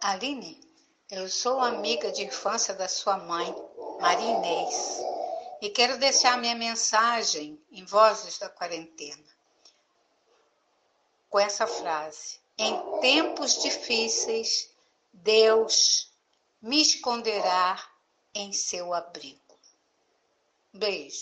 Aline, eu sou amiga de infância da sua mãe, Maria Inês, e quero deixar minha mensagem em Vozes da Quarentena com essa frase: Em tempos difíceis, Deus me esconderá em seu abrigo. Beijo.